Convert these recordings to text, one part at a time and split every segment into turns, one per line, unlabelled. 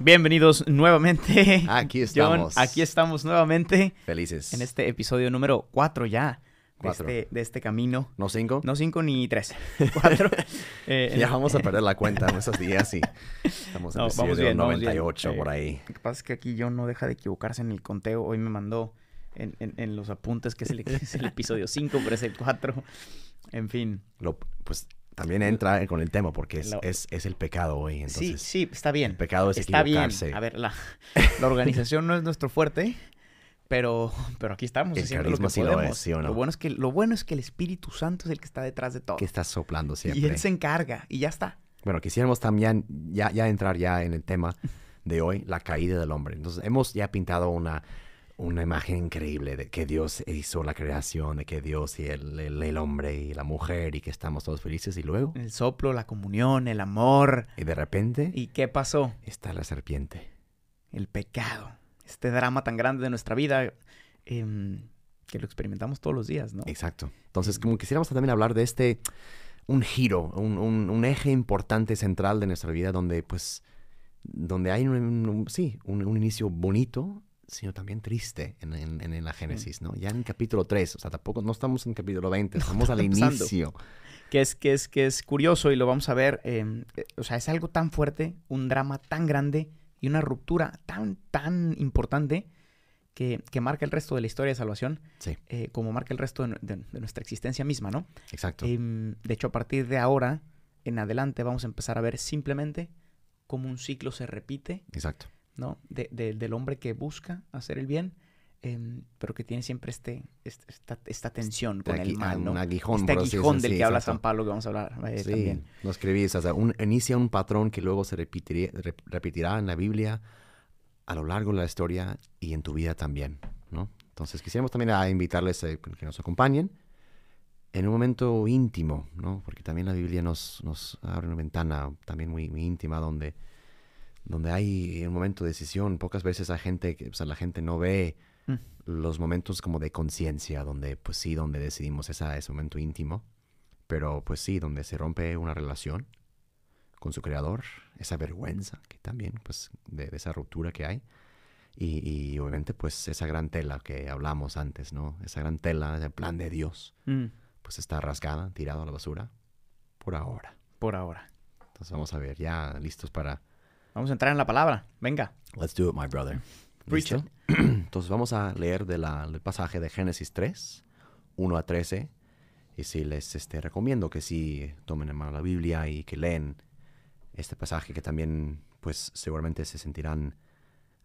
Bienvenidos nuevamente.
Aquí
John,
estamos.
aquí estamos nuevamente
Felices.
en este episodio número 4 ya de
Cuatro.
este, de este camino.
¿No cinco?
No 5 ni 3, 4.
Ya vamos a perder la cuenta en esos días y estamos en
No,
el
vamos
episodio
bien, vamos bien.
98 por
Eh,
ahí.
Lo que pasa es que aquí John no deja de equivocarse en el conteo. Hoy me mandó en, en- en los apuntes que es el, es el episodio 5, pero es el 4. En fin.
Lo- pues también entra con el tema porque es,
Lo-
es, es el pecado hoy.
sí,
Entonces,
sí, está bien.
el pecado es
está bien.
equivocarse.
A ver, la, la organización no es nuestro fuerte, pero, pero aquí estamos
El
haciendo lo que
sí lo
podemos.
es, ¿sí no?
Lo bueno es que lo bueno es que el Espíritu Santo es el que está detrás de todo.
que estás soplando siempre.
Y él se encarga y ya está.
Bueno, quisiéramos también ya, ya entrar ya en el tema de hoy, la caída del hombre. Entonces, hemos ya pintado una, una imagen increíble de que Dios hizo la creación, de que Dios y el, el- el hombre y la mujer y que estamos todos felices. Y luego,
El soplo, la comunión, el amor.
y de repente,
¿Y qué pasó?
está la serpiente.
el pecado, este drama tan grande de nuestra vida em, que lo experimentamos todos los días, ¿no?
Exacto. Entonces, como quisiéramos también hablar de este, un giro, un, un- un eje importante central de nuestra vida donde, pues, donde hay un, un- sí, un, un inicio bonito, sino también triste en, en- en la Génesis, ¿no? Ya en el capítulo 3, o sea, tampoco, no estamos en el capítulo 20, estamos al inicio.
Que es, que es, que es curioso y lo vamos a ver. em, eh, o sea, es algo tan fuerte, un drama tan grande y una ruptura tan, tan importante que, que marca el resto de la historia de salvación,
Sí,
eh, como marca el resto de, nu- de- de nuestra existencia misma, ¿no?
exacto.
Em, de hecho, a partir de ahora en adelante vamos a empezar a ver simplemente cómo un ciclo se repite
exacto.
¿No? De- de- del hombre que busca hacer el bien, em, pero que tiene siempre este, este- esta, esta tensión con
Aquí,
el mal, ¿no?
Un aguijón,
este aguijón del
sí,
que habla
exacto.
San Pablo, que vamos a hablar eh,
Sí,
también.
lo escribís, o sea, un- inicia un patrón que luego se repetirá, rep- repetirá en la Biblia a lo largo de la historia y en tu vida también, ¿no? Entonces quisiéramos también a invitarles a que nos acompañen en un momento íntimo, ¿no? Porque también la Biblia nos, nos abre una ventana también muy, muy íntima donde, donde hay un momento de decisión. Pocas veces hay gente, o sea, la gente no ve
Mm.
los momentos como de conciencia, donde pues sí, donde decidimos esa, ese momento íntimo, pero pues sí, donde se rompe una relación con su creador, esa vergüenza que también, pues, de, de esa ruptura que hay. Y, y obviamente, pues, esa gran tela que hablamos antes, ¿no? Esa gran tela, el plan de Dios,
Mm,
pues está rasgada, tirada a la basura, por ahora.
por ahora.
Entonces vamos a ver, ya listos para...
Vamos a entrar en la palabra. Venga.
Let's do it, my brother.
Preach.
Entonces vamos a leer de del pasaje de Génesis 3, 1 a 13. Y sí, les este, recomiendo que sí tomen en mano la Biblia y que leen este pasaje que también, pues seguramente se sentirán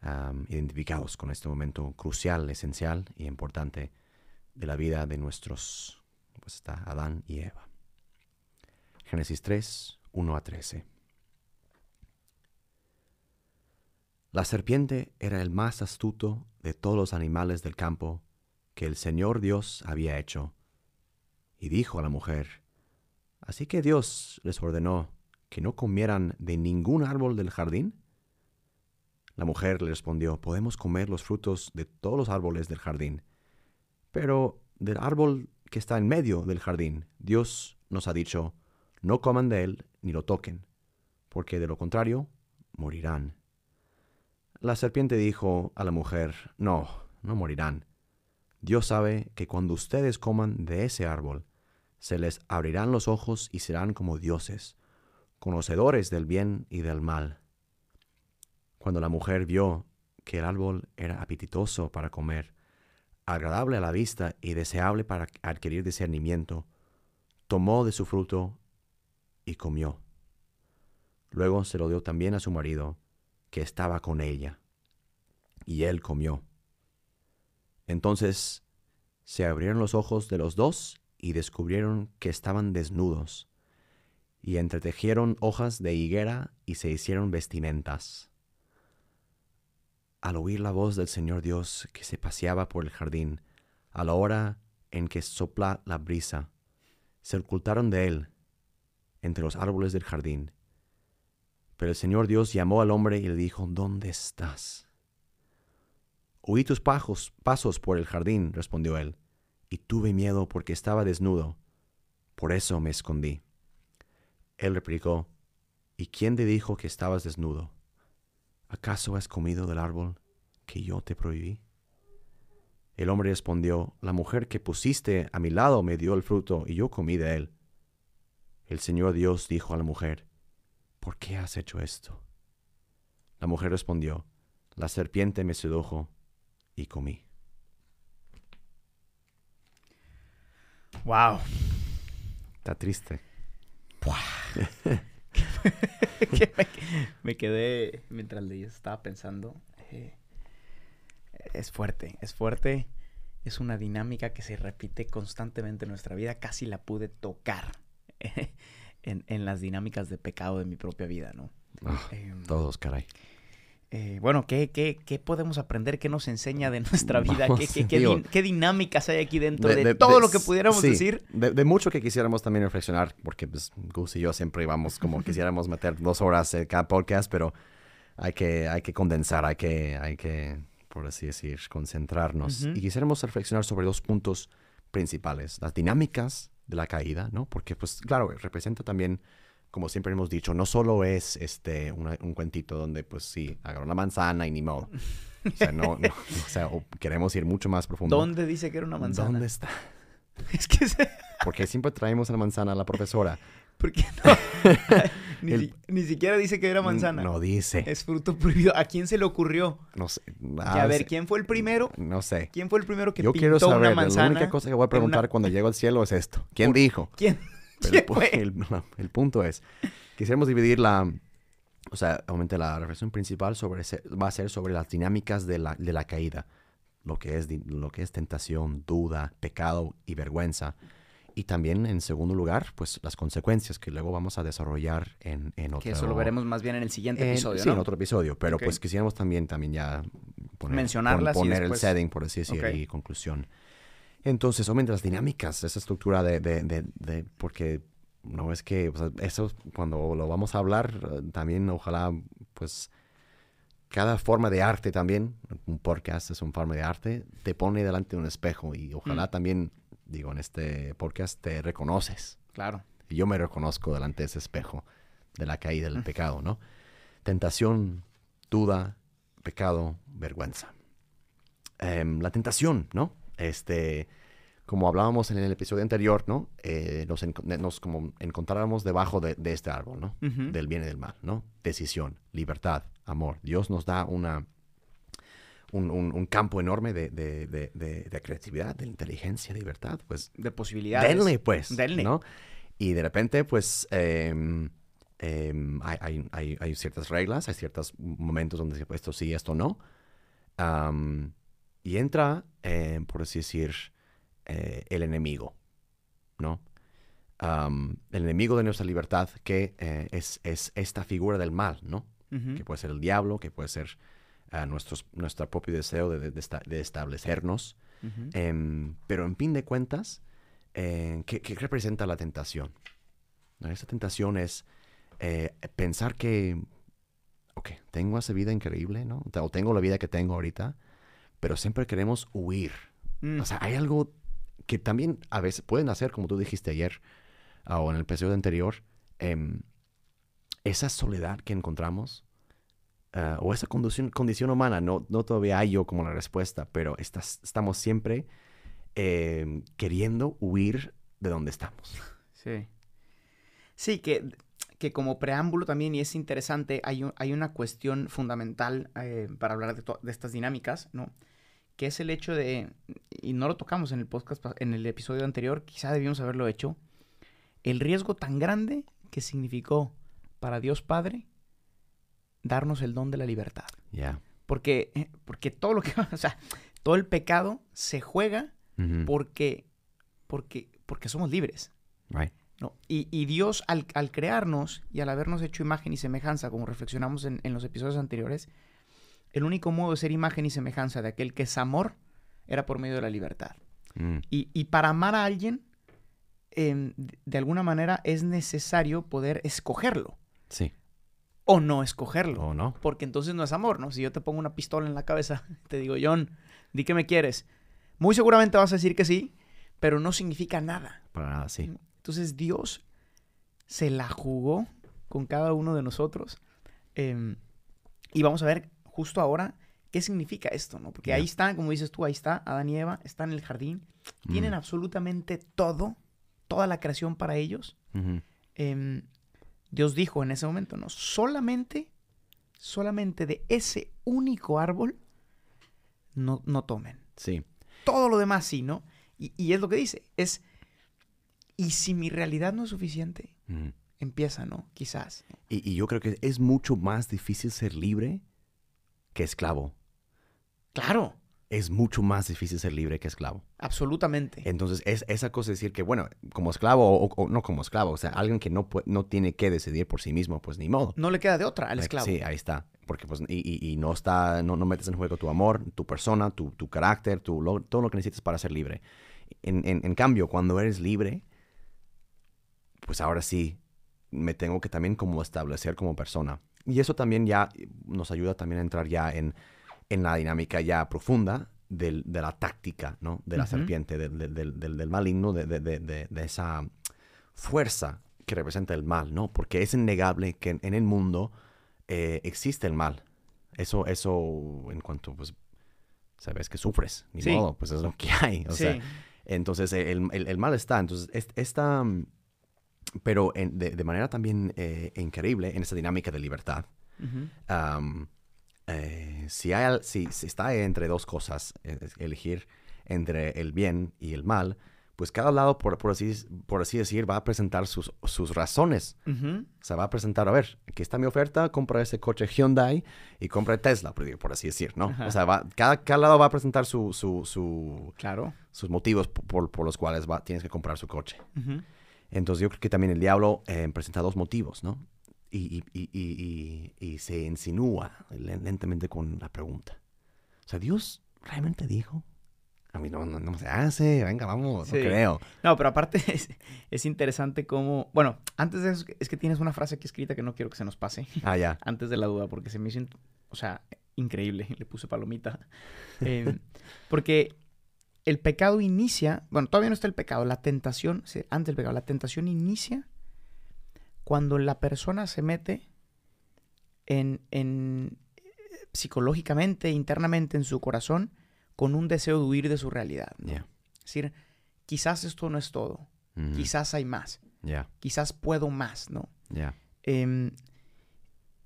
am, identificados con este momento crucial, esencial y importante de la vida de nuestros, pues está Adán y Eva. Génesis 3, 1 a 13. La serpiente era el más astuto de todos los animales del campo que el Señor Dios había hecho. Y dijo a la mujer, ¿Así que Dios les ordenó que no comieran de ningún árbol del jardín? La mujer le respondió, podemos comer los frutos de todos los árboles del jardín, pero del árbol que está en medio del jardín, Dios nos ha dicho, no coman de él ni lo toquen, porque de lo contrario morirán. La serpiente dijo a la mujer, No, no morirán. Dios sabe que cuando ustedes coman de ese árbol, se les abrirán los ojos y serán como dioses, conocedores del bien y del mal. Cuando la mujer vio que el árbol era apetitoso para comer, agradable a la vista y deseable para adquirir discernimiento, tomó de su fruto y comió. Luego se lo dio también a su marido, que estaba con ella, y él comió. Entonces se abrieron los ojos de los dos y descubrieron que estaban desnudos, y entretejieron hojas de higuera y se hicieron vestimentas. al oír la voz del Señor Dios que se paseaba por el jardín, a la hora en que sopla la brisa, se ocultaron de él entre los árboles del jardín. Pero el Señor Dios llamó al hombre y le dijo, ¿Dónde estás? Oí tus pasos por el jardín, respondió él, y tuve miedo porque estaba desnudo. Por eso me escondí. Él replicó, ¿Y quién te dijo que estabas desnudo? ¿Acaso has comido del árbol que yo te prohibí? El hombre respondió, La mujer que pusiste a mi lado me dio el fruto y yo comí de él. El Señor Dios dijo a la mujer, ¿por qué has hecho esto? La mujer respondió, La serpiente me sedujo y comí.
Wow.
Está triste.
me, quedé mientras leí, estaba pensando. Eh, es fuerte, es fuerte. Es una dinámica que se repite constantemente en nuestra vida. Casi la pude tocar en, las dinámicas de pecado de mi propia vida, ¿no?
Ah, em, todos, caray.
Eh, bueno, ¿qué, ¿qué, podemos aprender? ¿Qué nos enseña de nuestra vida? ¿Qué, dinámicas hay aquí dentro de, todo lo que pudiéramos decir?
De, mucho que quisiéramos también reflexionar, porque pues, Gus y yo siempre íbamos como quisiéramos meter dos horas en cada podcast, pero hay que, hay que condensar, hay que, hay que, por así decir, concentrarnos. Y quisiéramos reflexionar sobre dos puntos principales, las dinámicas de la caída, ¿no? Porque, pues, claro, representa también como siempre hemos dicho, no solo es este un cuentito donde, pues sí, agarró una manzana y ni modo. O sea, no, o sea, queremos ir mucho más profundo.
¿Dónde dice que era una manzana?
¿Dónde está?
Es que se...
Porque siempre traemos la manzana a la profesora.
Porque no. ni, siquiera dice que era manzana.
No dice.
Es fruto prohibido. ¿A quién se le ocurrió?
No sé.
a ver, ¿quién fue el primero?
No sé.
¿Quién fue el primero que
Yo quiero saber, una manzana? La única cosa que voy a preguntar cuando llego al cielo es esto. ¿Quién dijo?
¿Quién?
el, punto es, quisiéramos dividir la, o sea, obviamente la reflexión principal sobre va a ser sobre las dinámicas de la, de la caída, lo que, es, lo que es tentación, duda, pecado y vergüenza. Y también, en segundo lugar, pues las consecuencias que luego vamos a desarrollar en, en otro...
Que eso lo veremos más bien en el siguiente episodio,
Sí, en otro episodio. Pero pues quisiéramos también, también ya
poner, Mencionarlas
poner el setting, por así decir, y conclusión. Entonces, obviamente las dinámicas, esa estructura de, de, de, porque no es que, eso cuando lo vamos a hablar, eh, también ojalá, pues, cada forma de arte también, un podcast es una forma de arte, te pone delante de un espejo y ojalá mm. también, digo, en este podcast te reconoces.
Claro.
Y yo me reconozco delante de ese espejo de la caída del mm. pecado, ¿no? Tentación, duda, pecado, vergüenza. Em, la tentación, ¿no? Este, como hablábamos en el episodio anterior, ¿no? Eh, nos, como encontráramos debajo de, este árbol, ¿no? Del bien y del mal, ¿no? Decisión, libertad, amor. Dios nos da una, un, campo enorme de, creatividad, de inteligencia, de libertad, pues.
De posibilidades.
Denle, pues. Denle. ¿no? Y de repente, pues, em, em, hay, ciertas reglas, hay ciertos momentos donde esto sí, esto no. Y entra, eh, por así decir, eh, el enemigo, ¿no? el enemigo de nuestra libertad, que eh, es, esta figura del mal, ¿no? Que puede ser el diablo, que puede ser uh, nuestro propio deseo de, establecernos. Em, pero en fin de cuentas, ¿qué, representa la tentación? Esa tentación es pensar que, ok, tengo esa vida increíble, ¿no? O tengo la vida que tengo ahorita, pero siempre queremos huir. Mm. O sea, hay algo que también a veces pueden hacer, como tú dijiste ayer ah, o en el episodio anterior, em, esa soledad que encontramos ah, o esa condición, condición humana, no, no todavía hay yo como la respuesta, pero estamos siempre em, queriendo huir de donde estamos.
Sí. Sí, que, que como preámbulo también, y es interesante, hay, hay una cuestión fundamental eh, para hablar de, de estas dinámicas, ¿no? Que es el hecho de, y no lo tocamos en el podcast, en el episodio anterior, quizá debíamos haberlo hecho, el riesgo tan grande que significó para Dios Padre darnos el don de la libertad.
Ya.
Porque, eh, porque todo lo que, o sea, todo el pecado se juega porque, porque, porque somos libres.
Right.
¿no? Y, y, Dios al, al, crearnos y al habernos hecho imagen y semejanza, como reflexionamos en, en los episodios anteriores, el único modo de ser imagen y semejanza de aquel que es amor era por medio de la libertad.
Mm,
Y, y para amar a alguien, em, de- alguna manera es necesario poder escogerlo
Sí.
o no escogerlo.
¿O no?
Porque entonces no es amor, ¿no? Si yo te pongo una pistola en la cabeza, te digo, John, di que me quieres. Muy seguramente vas a decir que sí, pero no significa nada.
Para nada, sí.
Entonces Dios se la jugó con cada uno de nosotros. em, y vamos a ver justo ahora qué significa esto, ¿no? Porque ahí está, como dices tú, ahí está Adán y Eva, están en el jardín, tienen
Mm,
absolutamente todo, toda la creación para ellos. Em, Dios dijo en ese momento, ¿no? Solamente, solamente de ese único árbol no, no tomen.
Sí.
Todo lo demás sí, ¿no? Y, y es lo que dice, es, y si mi realidad no es suficiente,
Ujú.
empieza, ¿no? Quizás.
Y, y yo creo que es mucho más difícil ser libre que esclavo.
Claro,
Es mucho más difícil ser libre que esclavo.
absolutamente.
Entonces, es esa cosa de decir que, bueno, como esclavo o, o no como esclavo, o sea, alguien que no, no tiene que decidir por sí mismo, pues ni modo.
No le queda de otra al esclavo.
Sí, ahí está. Porque pues, y, y- y no está, no, no metes en juego tu amor, tu persona, tu, tu carácter, tu, lo- todo lo que necesitas para ser libre. En, en- en cambio, cuando eres libre, pues ahora sí, me tengo que también como establecer como persona. Y eso también ya nos ayuda también a entrar ya en, en la dinámica ya profunda del- de la táctica, ¿no? De la
Ujú.
serpiente, del, del- del- del- maligno, de, de- de- de- de esa fuerza que representa el mal, ¿no? Porque es innegable que en, en el mundo eh, existe el mal. Eso, eso, en cuanto, pues, sabes que sufres, ni
Sí.
modo, pues es lo que hay. O
sí,
sea, entonces, el, el- el mal está. Entonces, es- esta. Pero en- de, de manera también eh, increíble en esa dinámica de libertad.
Ujú.
am, eh, si, hay, si, si está entre dos cosas, es elegir entre el bien y el mal, pues cada lado, por, por, así, por así decir, va a presentar sus, sus razones.
Ujú.
O sea, va a presentar, a ver, aquí está mi oferta, compra ese coche Hyundai y compra Tesla, por, por así decir, ¿no?
Ajá.
O sea, va, cada, cada lado va a presentar su, su, su,
Claro.
sus motivos por, por- los cuales va, tienes que comprar su coche.
Ujú.
Entonces yo creo que también el diablo eh, presenta dos motivos, ¿no? Y, y- y- y- se insinúa len- lentamente con la pregunta. O sea, ¿Dios realmente dijo? A mí no, no, no se hace, venga, vamos,
Sí.
no creo.
No, pero aparte es, es interesante cómo... Bueno, antes de eso, es que tienes una frase aquí escrita que no quiero que se nos pase.
Ah, ya.
antes de la duda, porque se me hizo, o sea, increíble. Le puse palomita. Eh, porque el pecado inicia, bueno, todavía no está el pecado, la tentación, antes del pecado, la tentación inicia cuando la persona se mete en, en psicológicamente, internamente en su corazón, con un deseo de huir de su realidad. ¿no? Es decir, quizás esto no es todo, quizás hay más, quizás puedo más, ¿no? Em,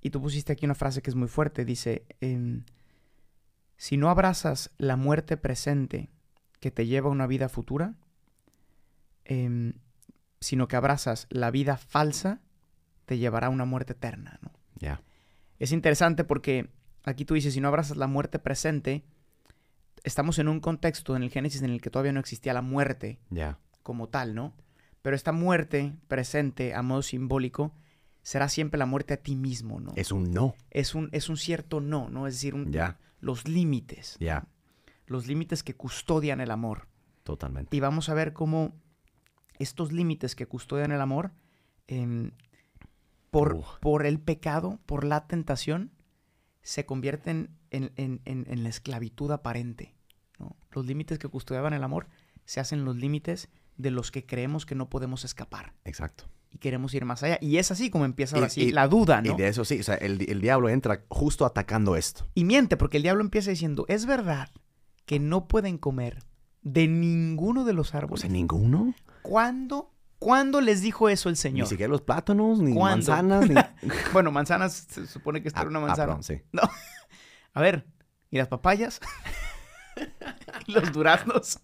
y tú pusiste aquí una frase que es muy fuerte. Dice, em, si no abrazas la muerte presente que te lleva a una vida futura, em, sino que abrazas la vida falsa, te llevará a una muerte eterna. ¿no?
Ya.
Es interesante porque aquí tú dices, si no abrazas la muerte presente, estamos en un contexto en el Génesis en el que todavía no existía la muerte
Ya.
como tal, ¿no? Pero esta muerte presente a modo simbólico será siempre la muerte a ti mismo, ¿no?
Es un no.
Es un, es un cierto no, ¿no? Es decir, un-
Ya.
los límites.
Ya.
Los límites que custodian el amor.
Totalmente.
Y vamos a ver cómo estos límites que custodian el amor, em, por, por el pecado, por la tentación, se convierten en, en- en- en la esclavitud aparente. ¿no? Los límites que custodiaban el amor se hacen los límites de los que creemos que no podemos escapar
Exacto.
y queremos ir más allá. Y es así como empieza
Y-
ahora sí
y-
la duda, ¿no?
Y de eso sí, o sea, el, el diablo entra justo atacando esto.
Y miente, porque el diablo empieza diciendo, es verdad que no pueden comer de ninguno de los árboles.
sea, ninguno.
¿Cuándo, ¿Cuándo les dijo eso el
Ni
Señor?
siquiera los plátanos, ni
¿Cuándo?
manzanas, ni...
Bueno, manzanas, se supone que era una
Ah, ah,
manzana.
perdón, sí.
A ver, ¿y las papayas? ¿Y los duraznos?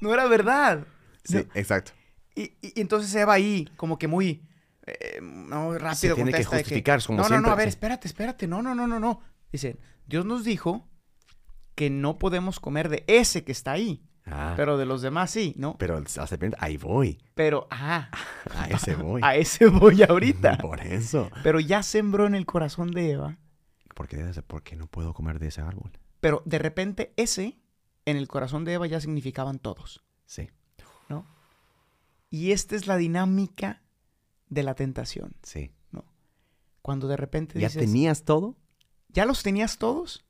No era verdad.
Sí,
No.
exacto.
Y, y- y entonces Eva ahí, como que muy, eh, no, rápido
Se tiene que
de
justificar, como
no,
siempre.
no, no, a ver, espérate, espérate. No, no, no, no, no. Dice, Dios nos dijo que no podemos comer de ese que está ahí,
Ah, pero,
pero de los demás sí, ¿no?
el- la serpiente, ahí voy.
Pero, ah,
A ese voy.
a ese voy ahorita.
Por eso.
Pero ya sembró en el corazón de Eva
porque, ¿por qué no puedo comer de ese árbol?
Pero de repente ese, en el corazón de Eva ya significaban todos.
Sí.
¿No? Y esta es la dinámica de la tentación.
Sí.
¿no? Cuando de repente
¿Ya
dices,
tenías todo?
ya los tenías todos,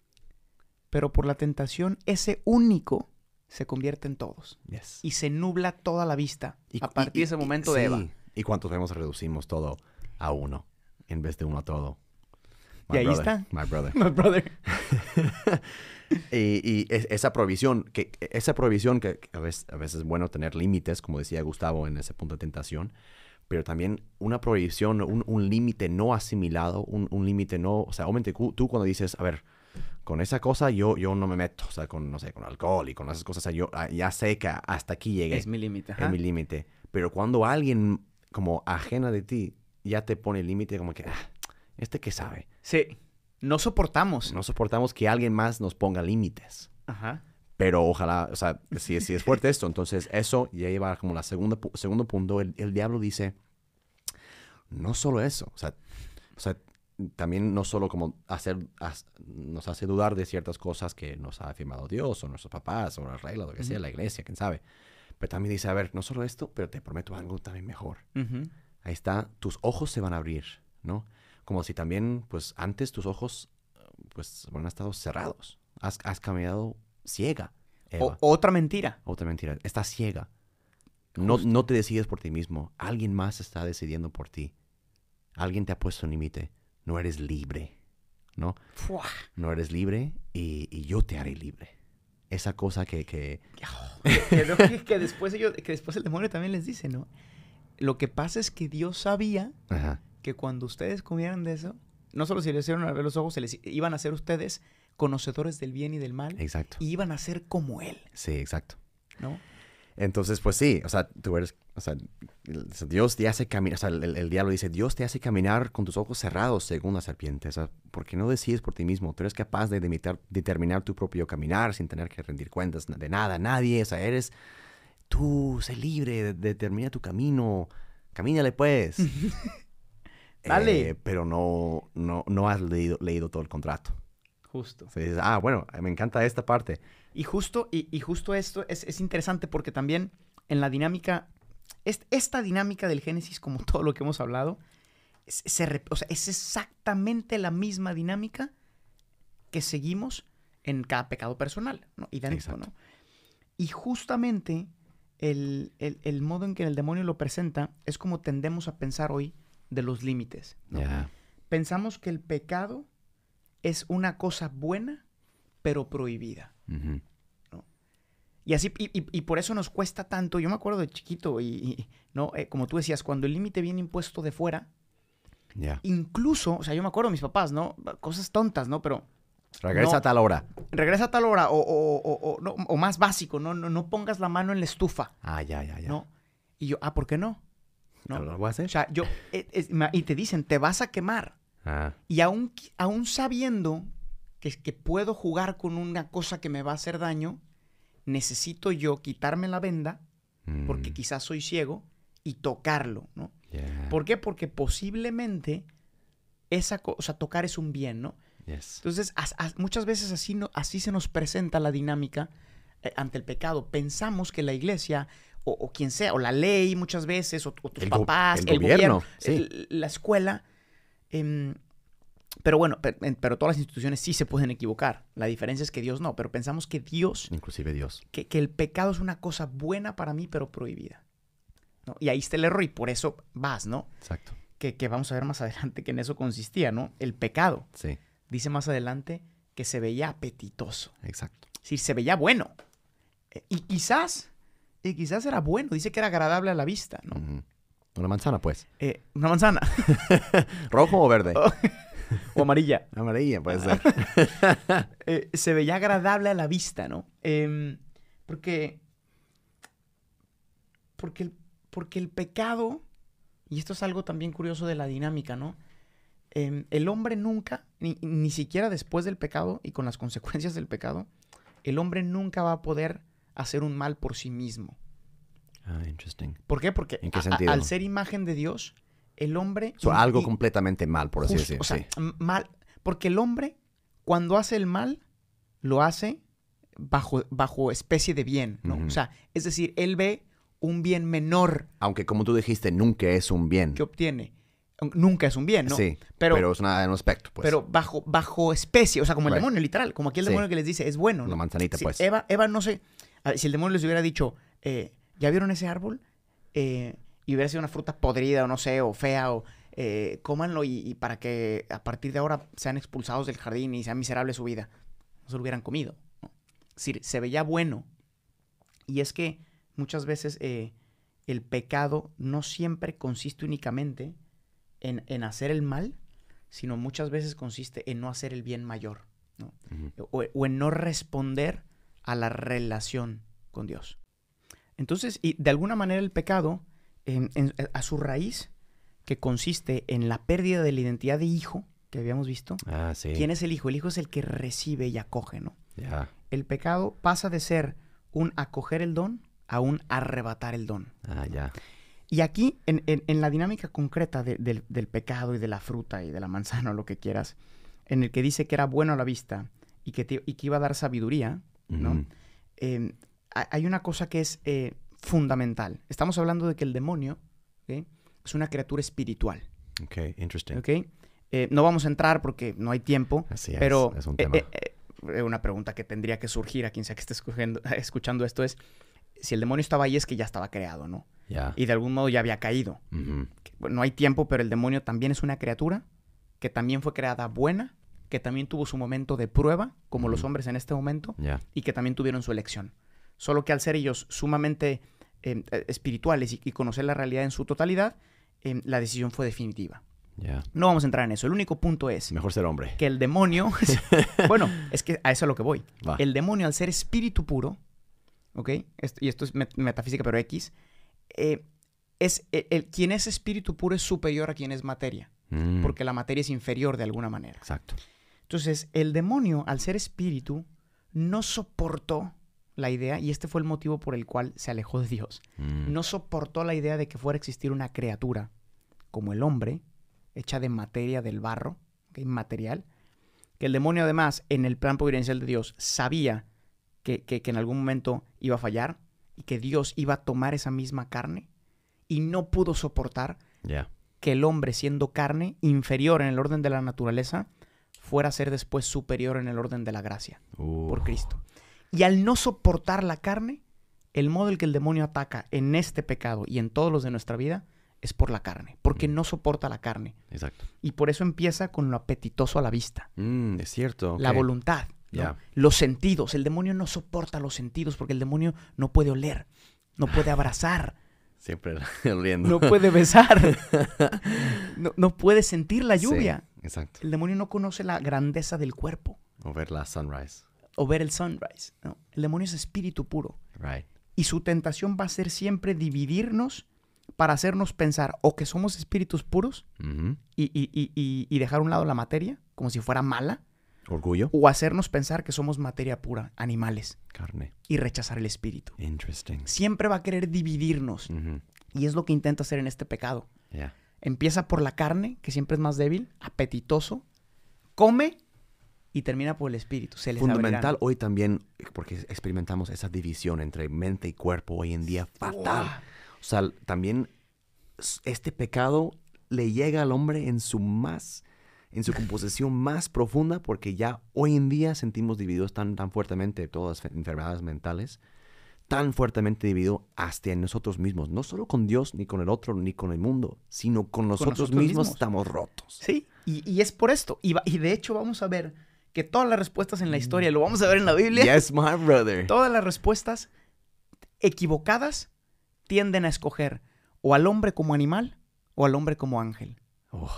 pero por la tentación ese único se convierte en todos.
Yes.
Y se nubla toda la vista
Y-
a partir
y-
de ese momento de Eva.
¿Y cuántos vemos reducimos todo a uno en vez de uno a todo?
Y ahí está.
My brother.
My brother.
Y, y es- esa provisión, que, esa provisión que que a veces, a veces es bueno tener límites, como decía Gustavo en ese punto de tentación, pero también una provisión, un, un límite no asimilado, un, un límite no, o sea, obviamente tú cuando dices, a ver, con esa cosa yo, yo no me meto, o sea, con, no sé, con alcohol y con esas cosas, o sea, yo ah, ya sé que hasta aquí llegué,
Es mi límite.
es mi límite, pero cuando alguien como ajena de ti ya te pone el límite como que, ah, este que sabe,
Sí. No soportamos.
no soportamos que alguien más nos ponga límites.
Ajá.
Pero ojalá, o sea, si, si es fuerte esto, entonces eso ya lleva como la segunda, segundo punto. El, el diablo dice, no solo eso, o sea, o sea, también no solo como hacer, nos hace dudar de ciertas cosas que nos ha afirmado Dios o nuestros papás o las reglas, lo que sea, la iglesia, quién sabe. Pero también dice, a ver, no solo esto, pero te prometo algo también mejor. Ahí está, tus ojos se van a abrir, ¿no? Como si también, pues antes tus ojos, pues, han estado cerrados. Has, has caminado ciega, Eva.
O- otra mentira.
Otra mentira. Estás ciega. No, no te decides por ti mismo. Alguien más está decidiendo por ti. Alguien te ha puesto un límite. No eres libre. ¿No?
Fua.
No eres libre y, y yo te haré libre. Esa cosa que... que
que, no, que- que después ellos, que después el demonio también les dice, ¿no? Lo que pasa es que Dios sabía
ajá,
que cuando ustedes comieran de eso, no solo se les hicieron abrir los ojos, se les iban a ser ustedes conocedores del bien y del mal
exacto.
y iban a ser como él,
Sí, exacto.
¿no?
Entonces, pues sí, o sea, tú eres, o sea, Dios te hace caminar, o sea, el, el diablo dice, Dios te hace caminar con tus ojos cerrados según la serpiente, o sea, porque no decides por ti mismo, tú eres capaz de demitar- determinar tu propio caminar sin tener que rendir cuentas de nada, nadie, o sea, eres, tú, sé libre, de- determina tu camino, camínale pues.
Dale.
Eh, pero no, no, no has leído, leído todo el contrato.
Justo.
O sea, dices, ah, bueno, me encanta esta parte.
Y justo, y, y justo esto es, es interesante porque también en la dinámica, es- esta dinámica del Génesis, como todo lo que hemos hablado, es, se o sea, es exactamente la misma dinámica que seguimos en cada pecado personal, ¿no? Idéntico. Y justamente el, el- el modo en que el demonio lo presenta es como tendemos a pensar hoy de los límites. Pensamos que el pecado es una cosa buena, pero prohibida.
Ujú.
Y así, y, y- y por eso nos cuesta tanto. Yo me acuerdo de chiquito, y, y, no, Eh, como tú decías, cuando el límite viene impuesto de fuera, incluso, o sea, yo me acuerdo de mis papás, ¿no? Cosas tontas, ¿no? Pero
Regresa
No.
a tal hora.
regresa a tal hora, o, o- o- o- no, o más básico, ¿no? ¿no? No pongas la mano en la estufa,
Ah, ya, ya, ya.
¿no? Y yo, ah, ¿por qué no?
¿No
¿No?
lo voy a hacer?
O sea, yo, eh, y te dicen, te vas a quemar.
Ah,
Y aún, aún sabiendo que, que puedo jugar con una cosa que me va a hacer daño, necesito yo quitarme la venda, porque
mm,
quizás soy ciego, y tocarlo, ¿no? ¿Por qué? Porque posiblemente esa cosa, tocar es un bien, ¿no?
yes.
Entonces, as- as- muchas veces así, no, así se nos presenta la dinámica eh, ante el pecado. Pensamos que la iglesia, o, o quien sea, o la ley muchas veces, o, o tus
El
papás,
el
el,
gobierno,
gobierno,
sí.
el- la escuela. Em, pero bueno, pe- en- pero, todas las instituciones sí se pueden equivocar. La diferencia es que Dios no, pero pensamos que Dios,
Inclusive Dios.
que, que el pecado es una cosa buena para mí, pero prohibida. ¿no? Y ahí está el error y por eso vas, ¿no?
Exacto.
Que, que vamos a ver más adelante que en eso consistía, ¿no? El pecado.
Sí,
Dice más adelante que se veía apetitoso.
exacto.
Es decir, se veía bueno. Eh, Y quizás, y quizás era bueno. Dice que era agradable a la vista, ¿no?
Una manzana, pues.
Eh, una manzana
¿Rojo o verde?
Oh. o amarilla.
Amarilla, puede ser.
Eh, se veía agradable a la vista, ¿no? Em, porque, porque, el, porque el pecado, y esto es algo también curioso de la dinámica, ¿no? Em, el hombre nunca, ni, ni siquiera después del pecado y con las consecuencias del pecado, el hombre nunca va a poder hacer un mal por sí mismo.
Ah, interesting.
¿Por qué? Porque
¿En qué
a- a-
sentido?
al ser imagen de Dios, el hombre...
So, algo
y-
completamente mal, por así
justo,
decir.
O sea,
sí.
mal, Porque el hombre, cuando hace el mal, lo hace bajo, bajo especie de bien, ¿no? O sea, es decir, él ve un bien menor
Aunque como tú dijiste, nunca es un bien.
que obtiene. Nunca es un bien, ¿no?
Sí,
pero,
pero, es una, un aspecto, pues.
pero bajo, bajo especie, o sea, como el
Right.
demonio, literal. Como aquí el
Sí.
demonio que les dice, es bueno, ¿no?
manzanita,
Si
pues.
Eva, Eva, no sé, si el demonio les hubiera dicho, eh, ¿ya vieron ese árbol? Eh, y hubiera sido una fruta podrida o no sé, o fea, o eh, cómanlo y, y para que a partir de ahora sean expulsados del jardín y sea miserable su vida. No se lo hubieran comido. ¿no? Es decir, se veía bueno. Y es que muchas veces eh, el pecado no siempre consiste únicamente en, en hacer el mal, sino muchas veces consiste en no hacer el bien mayor. ¿no?
Ujú.
o, o en no responder a la relación con Dios. Entonces, y de alguna manera el pecado, en- en- a su raíz, que consiste en la pérdida de la identidad de hijo, que habíamos visto.
Ah, sí.
¿Quién es el hijo? El hijo es el que recibe y acoge, ¿no?
Ya.
El pecado pasa de ser un acoger el don a un arrebatar el don.
Ah, ya.
Y aquí, en, en- en la dinámica concreta de- del, del pecado y de la fruta y de la manzana o lo que quieras, en el que dice que era bueno a la vista y que, te- y que iba a dar sabiduría, ¿no? Eh, hay una cosa que es eh, fundamental. Estamos hablando de que el demonio es una criatura espiritual.
Ok, interesting.
Eh, no vamos a entrar porque no hay tiempo,
Así es.
pero
es un
eh,
tema.
eh, una pregunta que tendría que surgir a quien sea que esté escuchando esto es, si el demonio estaba ahí es que ya estaba creado, ¿no?
ya.
Y de algún modo ya había caído. No hay tiempo, pero el demonio también es una criatura que también fue creada buena, que también tuvo su momento de prueba, como los hombres en este momento, y que también tuvieron su elección. Solo que al ser ellos sumamente eh, eh, espirituales y, y conocer la realidad en su totalidad, eh, la decisión fue definitiva. No vamos a entrar en eso. El único punto es
Mejor ser hombre.
que el demonio, bueno, es que a eso es a lo que voy.
Va.
El demonio al ser espíritu puro, ¿ok? Y esto es met- metafísica, pero X, eh, es el, el- quien es espíritu puro es superior a quien es materia,
Mm,
porque la materia es inferior de alguna manera.
Exacto.
Entonces, el demonio, al ser espíritu, no soportó la idea, y este fue el motivo por el cual se alejó de Dios.
Mm,
No soportó la idea de que fuera a existir una criatura como el hombre, hecha de materia del barro, ¿ok? material, que el demonio además, en el plan providencial de Dios, sabía que, que- que en algún momento iba a fallar y que Dios iba a tomar esa misma carne y no pudo soportar que el hombre, siendo carne, inferior en el orden de la naturaleza, fuera a ser después superior en el orden de la gracia
Uh,
por Cristo. Y al no soportar la carne, el modo en que el demonio ataca en este pecado y en todos los de nuestra vida es por la carne, porque
Mm.
no soporta la carne.
Exacto.
Y por eso empieza con lo apetitoso a la vista,
Mm, es cierto.
la voluntad, ¿no?
Ya.
los sentidos. El demonio no soporta los sentidos porque el demonio no puede oler, no puede abrazar,
Siempre oliendo.
no puede besar, no, no puede sentir la
Sí,
lluvia.
exacto.
El demonio no conoce la grandeza del cuerpo
O ver la sunrise.
O ver el sunrise. ¿no? El demonio es espíritu puro.
Right.
Y su tentación va a ser siempre dividirnos para hacernos pensar o que somos espíritus puros
Ujú.
y, y- y- y- y dejar a un lado la materia como si fuera mala,
Orgullo.
o hacernos pensar que somos materia pura, animales,
Carne.
y rechazar el espíritu.
Interesting.
Siempre va a querer dividirnos
Ujú.
y es lo que intenta hacer en este pecado. Empieza por la carne, que siempre es más débil, apetitoso, come y termina por el espíritu. Se les
Fundamental hoy también, porque experimentamos esa división entre mente y cuerpo hoy en día fatal. O sea, también este pecado le llega al hombre en su más, en su composición más profunda, porque ya hoy en día sentimos divididos tan, tan fuertemente todas las fe- enfermedades mentales, tan fuertemente dividido hasta en nosotros mismos, no solo con Dios, ni con el otro, ni con el mundo, sino con nosotros,
nosotros
mismos,
mismos.
estamos rotos.
Sí, y, y es por esto. Y, va- y de hecho vamos a ver que todas las respuestas en la historia, lo vamos a ver en la Biblia,
Yes, my brother.
todas las respuestas equivocadas tienden a escoger o al hombre como animal o al hombre como ángel,
Oh,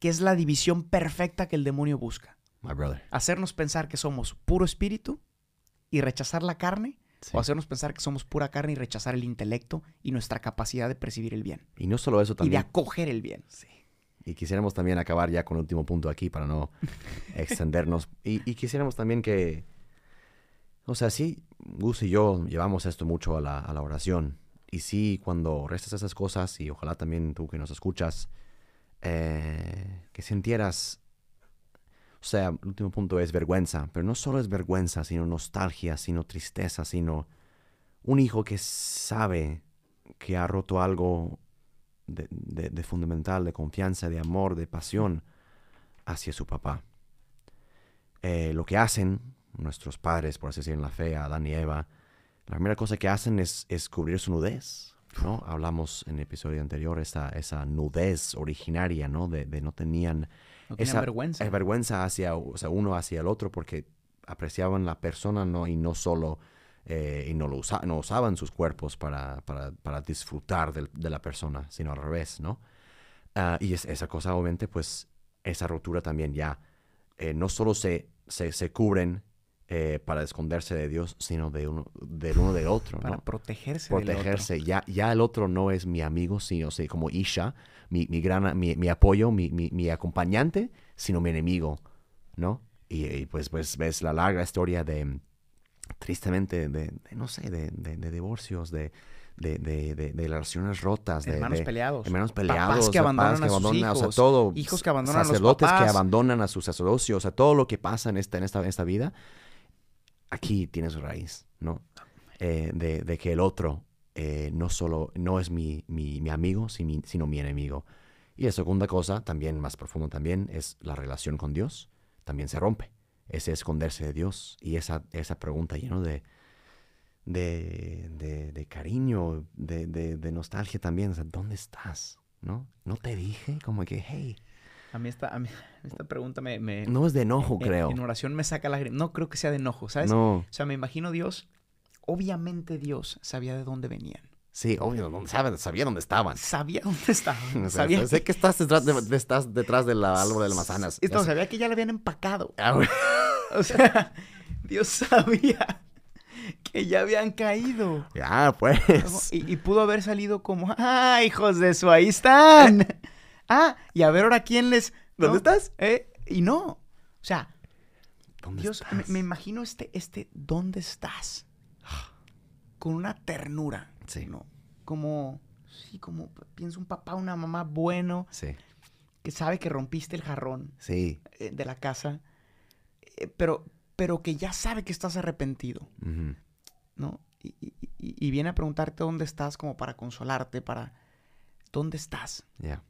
que es la división perfecta que el demonio busca.
my brother.
Hacernos pensar que somos puro espíritu y rechazar la carne,
Sí.
o hacernos pensar que somos pura carne y rechazar el intelecto y nuestra capacidad de percibir el bien
Y no solo eso
y de
también.
acoger el bien.
Y quisiéramos también acabar ya con el último punto aquí para no extendernos. Y, y quisiéramos también que, o sea, sí, Gus y yo llevamos esto mucho a la, a la oración. Y sí, cuando restas esas cosas, y ojalá también tú que nos escuchas, eh, que sintieras, o sea, el último punto es vergüenza, pero no solo es vergüenza, sino nostalgia, sino tristeza, sino un hijo que sabe que ha roto algo de, de fundamental, de confianza, de amor, de pasión hacia su papá. Eh, lo que hacen nuestros padres, por así decirlo, en la fe, Adán y Eva, la primera cosa que hacen es, es cubrir su nudez. ¿no? Hablamos en el episodio anterior esa, esa nudez originaria, ¿no? De, de no tenían
No
esa
vergüenza.
vergüenza hacia o sea, uno hacia el otro porque apreciaban la persona ¿no? y no solo eh, y no, lo usa- no usaban sus cuerpos para, para, para disfrutar del- de la persona, sino al revés, ¿no? Ah, y es- esa cosa, obviamente, pues esa rotura también ya eh, no solo se, se, se cubren eh, para esconderse de Dios, sino de uno, del uno del otro,
para
¿no?
protegerse. del otro.
protegerse. Ya, ya el otro no es mi amigo, sino sí, como Isha, mi, mi gran mi, mi apoyo, mi, mi, mi acompañante, sino mi enemigo, ¿no? Y, y, pues, pues ves la larga historia de, tristemente, de, de, no sé, de, de, de divorcios, de, de, de, de- de relaciones rotas, de,
Hermanos peleados.
hermanos
Papás que abandonan a sus
o sea,
hijos,
todo,
hijos que abandonan a los
sacerdotes que abandonan a sus sacerdocios, o sea, todo lo que pasa en esta, en esta, en esta vida, aquí tiene su raíz, ¿no? Eh, de, de que el otro eh, no solo no es mi, mi, mi amigo, si mi- sino mi enemigo. Y la segunda cosa, también más profundo también, es la relación con Dios. También se rompe. Ese esconderse de Dios y esa, esa pregunta lleno de, de, de, de cariño, de, de, nostalgia también. O sea, ¿dónde estás? ¿No? ¿No te dije? Como que, hey,
A mí esta, a mí esta pregunta me... me-
no es de enojo,
en-
creo.
En oración me saca lágrimas. No creo que sea de enojo, ¿sabes?
No,
O sea, me imagino Dios... Obviamente Dios sabía de dónde venían.
Sí, obvio, no, sabe- sabía dónde estaban.
Sabía dónde estaban.
O sea,
sabía
sé que estás detrás, de, de- estás detrás del árbol de las manzanas. Ya
sabía que ya le habían empacado.
Ah.
O sea, Dios sabía que ya habían caído.
Ya, pues.
Y, y pudo haber salido como, ¡ah, hijos de su, ahí están! Ah, y a ver ahora quién les...
¿Dónde estás?
Eh, y no. O sea,
¿Dónde
Dios, me,
estás?
me imagino este, este, ¿dónde estás? Con una ternura,
Sí.
¿no? Como, sí, como, pienso un papá, una mamá bueno,
Sí,
que sabe que rompiste el jarrón
sí.
eh, de la casa, eh, pero, pero que ya sabe que estás arrepentido, ¿no? Y, y- y- y viene a preguntarte dónde estás como para consolarte, para, ¿dónde estás?
Ya.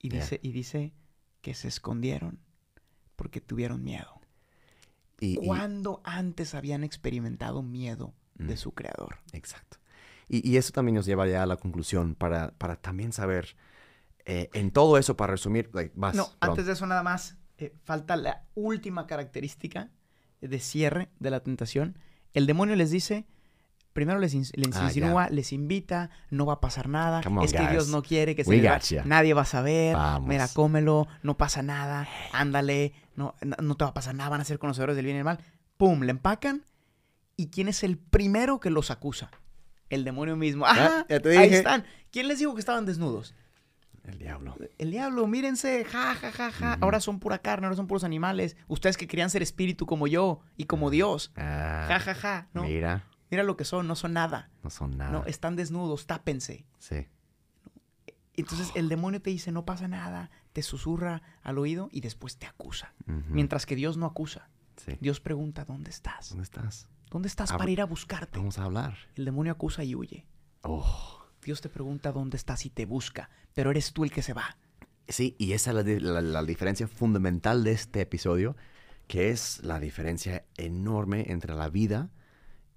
Y dice, y dice que se escondieron porque tuvieron miedo.
Y, y-
¿Cuándo antes habían experimentado miedo de su creador?
exacto. Y, y eso también nos lleva ya a la conclusión para, para también saber, eh, en todo eso, para resumir, like, vas,
No,
perdón.
antes de eso nada más, eh, falta la última característica de cierre de la tentación. El demonio les dice, primero les, les
Ah,
insinúa, les invita, no va a pasar nada,
on,
es que
guys.
Dios no quiere que se va- nadie va a saber,
Vamos.
mira, cómelo, no pasa nada, ándale, no, no, no te va a pasar nada, van a ser conocedores del bien y del mal. Pum, le empacan. ¿Y quién es el primero que los acusa? El demonio mismo. ¡Ah!
ya te
Ahí están. ¿Quién les dijo que estaban desnudos?
El diablo.
El diablo, mírense, ja, ja, ja, ja. Ahora son pura carne, ahora son puros animales. Ustedes que querían ser espíritu como yo y como Dios.
Ah,
Ja, ja, ja. No, mira.
Mira,
lo que son, no son nada.
no son nada.
No, están desnudos, tápense.
Sí.
Entonces el demonio te dice, no pasa nada, te susurra al oído y después te acusa. Mientras que Dios no acusa.
Sí.
Dios pregunta, ¿dónde estás?
¿Dónde estás?
¿Dónde estás
Abra-
para ir a buscarte?
Vamos a hablar.
El demonio acusa y huye.
Oh.
Dios te pregunta dónde estás y te busca, pero eres tú el que se va.
Sí, y esa es la, di- la- la diferencia fundamental de este episodio, que es la diferencia enorme entre la vida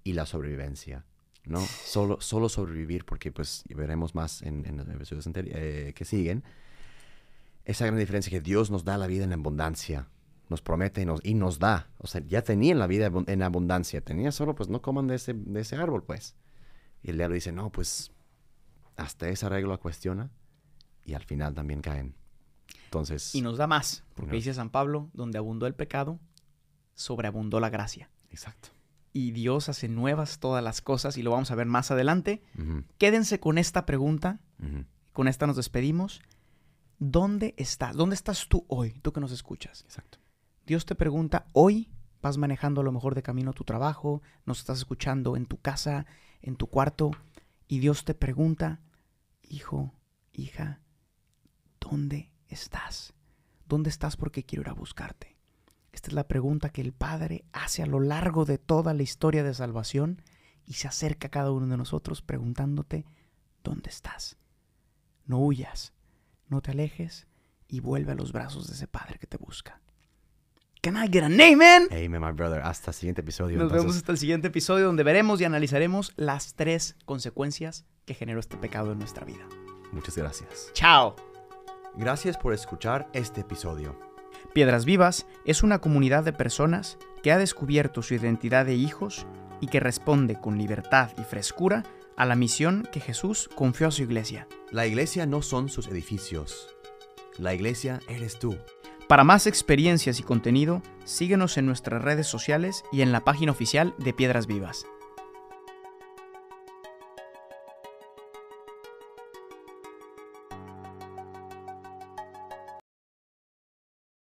y la sobrevivencia. ¿no? Solo, solo sobrevivir, porque pues veremos más en, en los episodios eh, que siguen. Esa gran diferencia que Dios nos da la vida en abundancia. Nos promete y nos, y nos da. O sea, ya tenían la vida en abundancia. Tenía solo, pues no coman de ese, de ese árbol, pues. Y el diablo dice, no, pues hasta esa regla cuestiona y al final también caen. Entonces,
Y nos da más, porque
No.
dice San Pablo, donde abundó el pecado, sobreabundó la gracia.
exacto.
Y Dios hace nuevas todas las cosas y lo vamos a ver más adelante. Quédense con esta pregunta, con esta nos despedimos. ¿Dónde estás? ¿Dónde estás tú hoy, tú que nos escuchas?
Exacto.
Dios te pregunta, hoy vas manejando a lo mejor de camino a tu trabajo, nos estás escuchando en tu casa, en tu cuarto, y Dios te pregunta, hijo, hija, ¿dónde estás? ¿Dónde estás porque quiero ir a buscarte? Esta es la pregunta que el Padre hace a lo largo de toda la historia de salvación y se acerca a cada uno de nosotros preguntándote, ¿dónde estás? No huyas, no te alejes y vuelve a los brazos de ese Padre que te busca. Can I get an amen?
Amen, my brother. Hasta el siguiente episodio.
Nos
entonces.
vemos hasta el siguiente episodio donde veremos y analizaremos las tres consecuencias que generó este pecado en nuestra vida.
Muchas gracias.
¡Chao!
Gracias por escuchar este episodio.
Piedras Vivas es una comunidad de personas que ha descubierto su identidad de hijos y que responde con libertad y frescura a la misión que Jesús confió a su iglesia.
La iglesia no son sus edificios. La iglesia eres tú.
Para más experiencias y contenido, síguenos en nuestras redes sociales y en la página oficial de Piedras Vivas.